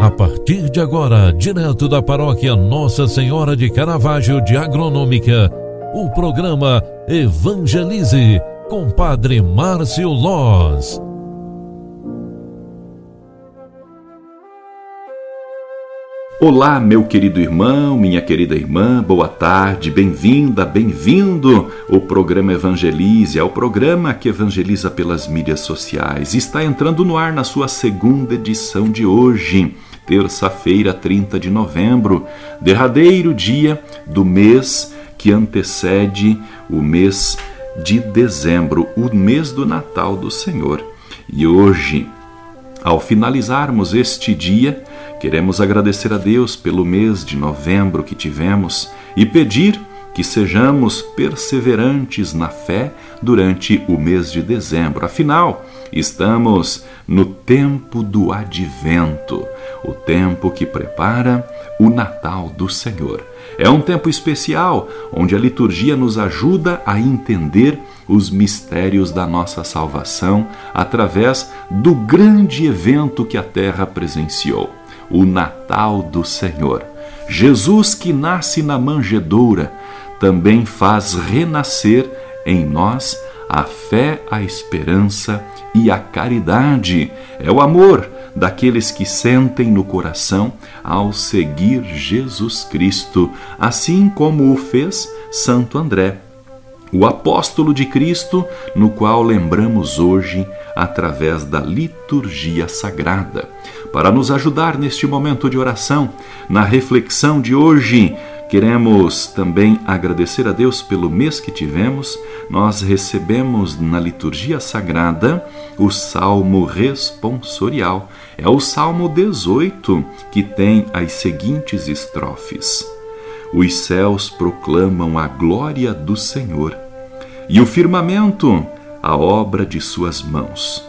A partir de agora, direto da paróquia Nossa Senhora de Caravaggio de Agronômica, o programa Evangelize com Padre Márcio Loz. Olá, meu querido irmão, minha querida irmã, boa tarde, bem-vinda, bem-vindo. O programa Evangelize é o programa que evangeliza pelas mídias sociais. Está entrando no ar na sua segunda edição de hoje terça-feira, 30 de novembro, derradeiro dia do mês que antecede o mês de dezembro, o mês do Natal do Senhor. E hoje, ao finalizarmos este dia, queremos agradecer a Deus pelo mês de novembro que tivemos e pedir que sejamos perseverantes na fé durante o mês de dezembro. Afinal, estamos no tempo do advento, o tempo que prepara o Natal do Senhor. É um tempo especial onde a liturgia nos ajuda a entender os mistérios da nossa salvação através do grande evento que a terra presenciou, o Natal do Senhor. Jesus que nasce na manjedoura também faz renascer em nós a fé, a esperança e a caridade. É o amor daqueles que sentem no coração ao seguir Jesus Cristo, assim como o fez Santo André, o apóstolo de Cristo, no qual lembramos hoje através da liturgia sagrada. Para nos ajudar neste momento de oração, na reflexão de hoje, Queremos também agradecer a Deus pelo mês que tivemos. Nós recebemos na liturgia sagrada o salmo responsorial. É o salmo 18 que tem as seguintes estrofes: Os céus proclamam a glória do Senhor e o firmamento a obra de suas mãos.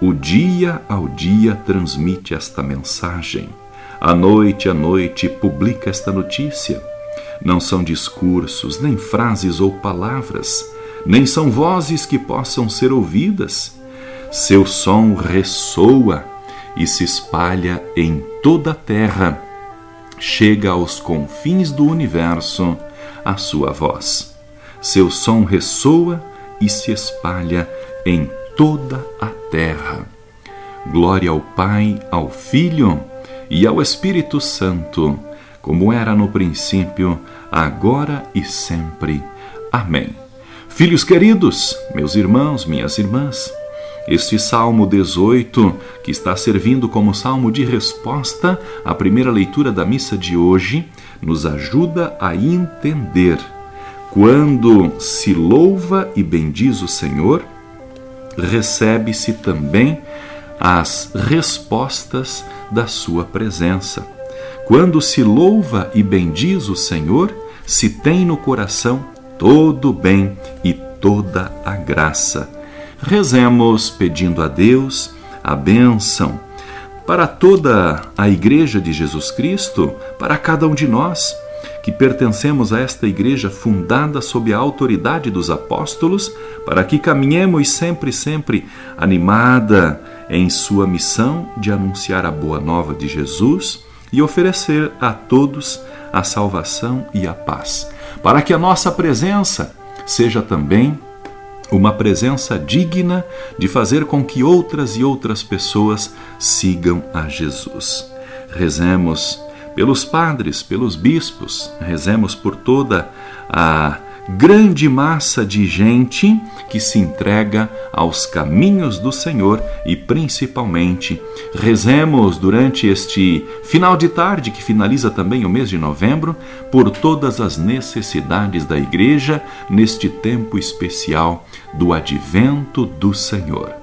O dia ao dia transmite esta mensagem. A noite a noite publica esta notícia não são discursos, nem frases ou palavras, nem são vozes que possam ser ouvidas. Seu som ressoa e se espalha em toda a terra. Chega aos confins do universo a sua voz. Seu som ressoa e se espalha em toda a terra. Glória ao Pai, ao Filho e ao Espírito Santo como era no princípio, agora e sempre. Amém. Filhos queridos, meus irmãos, minhas irmãs, este Salmo 18, que está servindo como salmo de resposta à primeira leitura da missa de hoje, nos ajuda a entender quando se louva e bendiz o Senhor, recebe-se também as respostas da sua presença. Quando se louva e bendiz o Senhor, se tem no coração todo o bem e toda a graça. Rezemos pedindo a Deus a bênção para toda a Igreja de Jesus Cristo, para cada um de nós que pertencemos a esta igreja fundada sob a autoridade dos apóstolos, para que caminhemos sempre, sempre animada em sua missão de anunciar a boa nova de Jesus e oferecer a todos a salvação e a paz, para que a nossa presença seja também uma presença digna de fazer com que outras e outras pessoas sigam a Jesus. Rezemos pelos padres, pelos bispos, rezemos por toda a grande massa de gente que se entrega aos caminhos do Senhor e principalmente rezemos durante este final de tarde que finaliza também o mês de novembro por todas as necessidades da igreja neste tempo especial do advento do Senhor.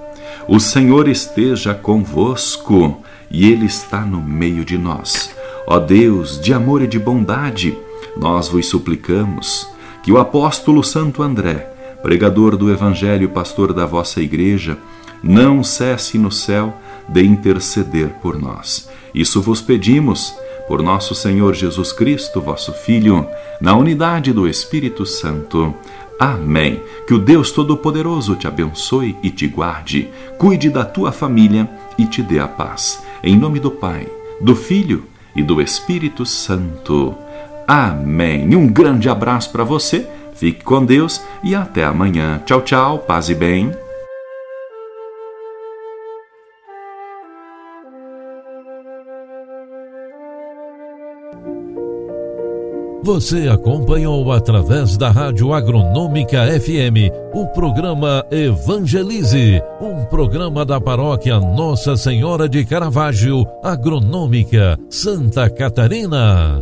O Senhor esteja convosco e ele está no meio de nós. Ó Deus, de amor e de bondade, nós vos suplicamos que o apóstolo Santo André, pregador do Evangelho, pastor da vossa igreja, não cesse no céu de interceder por nós. Isso vos pedimos por nosso Senhor Jesus Cristo, vosso Filho, na unidade do Espírito Santo. Amém. Que o Deus Todo-Poderoso te abençoe e te guarde, cuide da tua família e te dê a paz. Em nome do Pai do Filho e do Espírito Santo. Amém. Um grande abraço para você, fique com Deus e até amanhã. Tchau, tchau, paz e bem. Você acompanhou através da Rádio Agronômica FM o programa Evangelize, um programa da paróquia Nossa Senhora de Caravaggio, Agronômica, Santa Catarina.